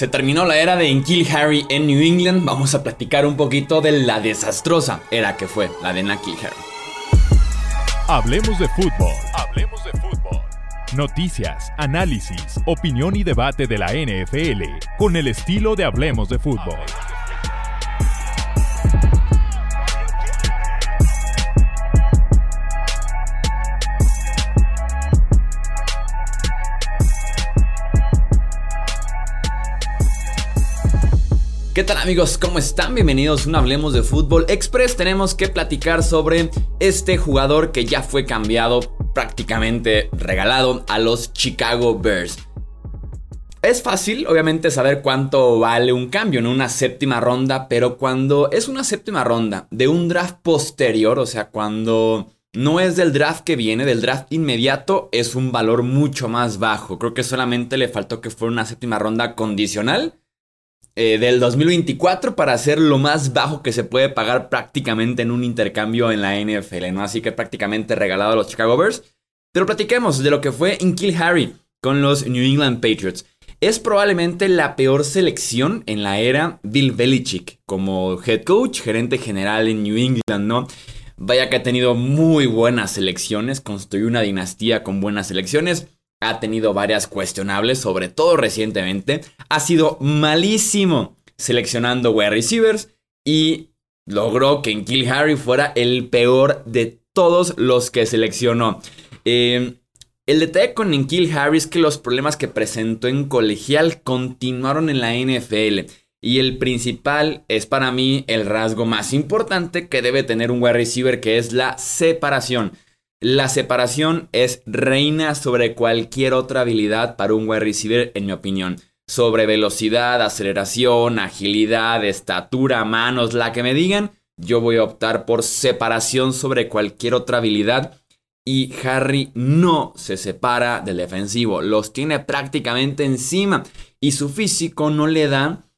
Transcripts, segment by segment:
Se terminó la era de Inkil Harry en New England. Vamos a platicar un poquito de la desastrosa era que fue la de Nakil Harry. Hablemos de fútbol. Hablemos de fútbol. Noticias, análisis, opinión y debate de la NFL con el estilo de Hablemos de fútbol. ¿Qué tal amigos? ¿Cómo están? Bienvenidos a un Hablemos de Fútbol Express. Tenemos que platicar sobre este jugador que ya fue cambiado, prácticamente regalado a los Chicago Bears. Es fácil, obviamente, saber cuánto vale un cambio en una séptima ronda, pero cuando es una séptima ronda de un draft posterior, o sea, cuando no es del draft que viene, del draft inmediato, es un valor mucho más bajo. Creo que solamente le faltó que fuera una séptima ronda condicional eh, del 2024 para hacer lo más bajo que se puede pagar prácticamente en un intercambio en la NFL, ¿no? Así que prácticamente regalado a los Chicago Bears. Pero platiquemos de lo que fue Kill Harry con los New England Patriots. Es probablemente la peor selección en la era Bill Belichick como head coach, gerente general en New England, ¿no? Vaya que ha tenido muy buenas selecciones, construyó una dinastía con buenas selecciones ha tenido varias cuestionables, sobre todo recientemente. Ha sido malísimo seleccionando wide receivers y logró que en Kill Harry fuera el peor de todos los que seleccionó. Em, el detalle con Kill Harry es que los problemas que presentó en colegial continuaron en la NFL. Y el principal es para mí el rasgo más importante que debe tener un wide receiver, que es la separación. La separación es reina sobre cualquier otra habilidad para un wide receiver, en mi opinión. Sobre velocidad, aceleración, agilidad, estatura, manos, la que me digan, yo voy a optar por separación sobre cualquier otra habilidad. Y Harry no se separa del defensivo, los tiene prácticamente encima y su físico no le da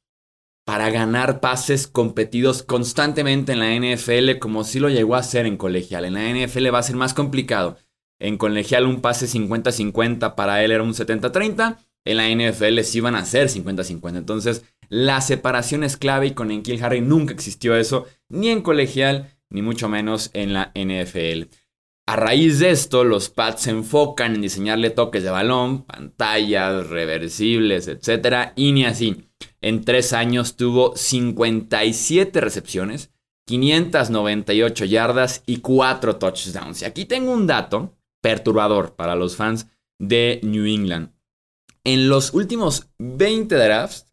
para ganar pases competidos constantemente en la NFL como si lo llegó a hacer en colegial. En la NFL va a ser más complicado. En colegial un pase 50-50 para él era un 70-30. En la NFL sí van a ser 50-50. Entonces la separación es clave y con Enkil Harry nunca existió eso. Ni en colegial ni mucho menos en la NFL. A raíz de esto, los Pats se enfocan en diseñarle toques de balón, pantallas, reversibles, etc. Y ni así. En tres años tuvo 57 recepciones, 598 yardas y 4 touchdowns. Y aquí tengo un dato perturbador para los fans de New England. En los últimos 20 drafts,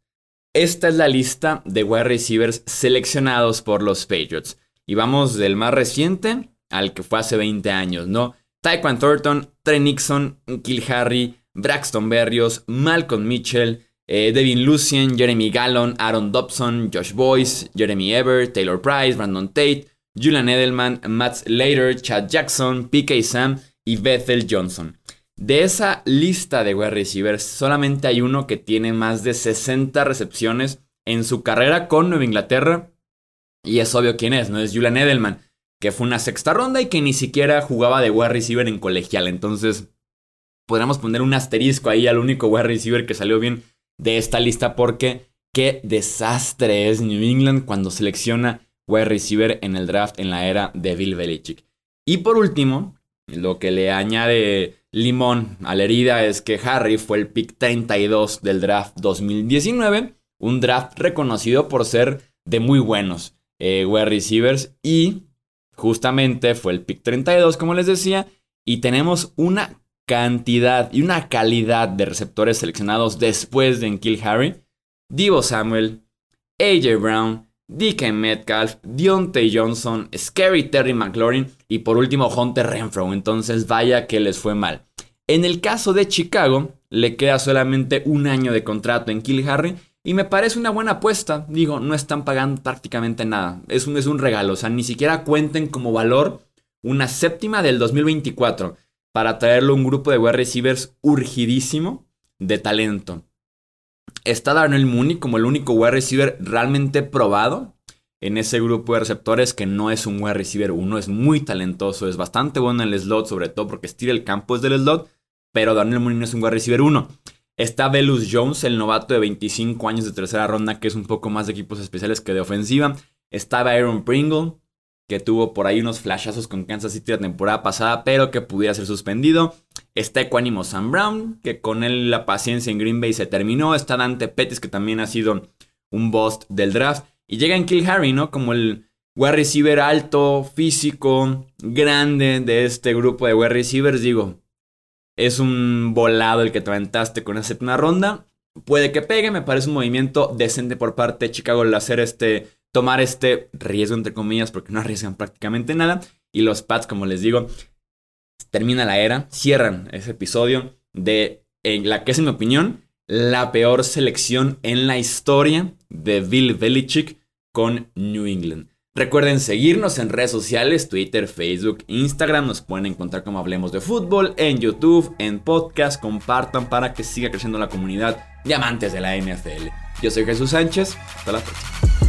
esta es la lista de wide receivers seleccionados por los Patriots. Y vamos del más reciente al que fue hace 20 años, ¿no? Tyquan Thornton, Trey Nixon, Kill Harry, Braxton Berrios, Malcolm Mitchell, eh, Devin Lucien, Jeremy Gallon, Aaron Dobson, Josh Boyce, Jeremy Ever, Taylor Price, Brandon Tate, Julian Edelman, Matt Slater, Chad Jackson, PK Sam y Bethel Johnson. De esa lista de wide receivers, solamente hay uno que tiene más de 60 recepciones en su carrera con Nueva Inglaterra. Y es obvio quién es, ¿no? Es Julian Edelman, que fue una sexta ronda y que ni siquiera jugaba de wide receiver en colegial. Entonces, podríamos poner un asterisco ahí al único wide receiver que salió bien de esta lista porque qué desastre es New England cuando selecciona wide receiver en el draft en la era de Bill Belichick. Y por último, lo que le añade limón a la herida es que Harry fue el pick 32 del draft 2019, un draft reconocido por ser de muy buenos eh, wide receivers y justamente fue el pick 32 como les decía y tenemos una cantidad y una calidad de receptores seleccionados después de Kill Harry, Divo Samuel, AJ Brown, DK Metcalf, Deontay Johnson, Scary Terry McLaurin y por último Hunter Renfro. Entonces vaya que les fue mal. En el caso de Chicago, le queda solamente un año de contrato en Kill Harry y me parece una buena apuesta. Digo, no están pagando prácticamente nada. Es un, es un regalo. O sea, ni siquiera cuenten como valor una séptima del 2024 para traerlo un grupo de wide receivers urgidísimo de talento. Está Darnell Mooney como el único wide receiver realmente probado en ese grupo de receptores que no es un wide receiver uno, es muy talentoso, es bastante bueno en el slot, sobre todo porque estira el campo es del slot, pero Darnell Mooney no es un wide receiver uno. Está Velus Jones, el novato de 25 años de tercera ronda, que es un poco más de equipos especiales que de ofensiva. Estaba Aaron Pringle, que tuvo por ahí unos flashazos con Kansas City la temporada pasada, pero que pudiera ser suspendido. Está Equanimo Sam Brown, que con él la paciencia en Green Bay se terminó. Está Dante Pettis, que también ha sido un bust del draft. Y llega en Kill Harry, ¿no? Como el wide receiver alto, físico, grande de este grupo de wide receivers. Digo, es un volado el que te aventaste con esa séptima ronda. Puede que pegue, me parece un movimiento decente por parte de Chicago el hacer este tomar este riesgo, entre comillas, porque no arriesgan prácticamente nada. Y los Pats, como les digo, termina la era, cierran ese episodio de en la que es, en mi opinión, la peor selección en la historia de Bill Belichick con New England. Recuerden seguirnos en redes sociales, Twitter, Facebook, Instagram. Nos pueden encontrar como Hablemos de Fútbol, en YouTube, en podcast. Compartan para que siga creciendo la comunidad de amantes de la NFL. Yo soy Jesús Sánchez. Hasta la próxima.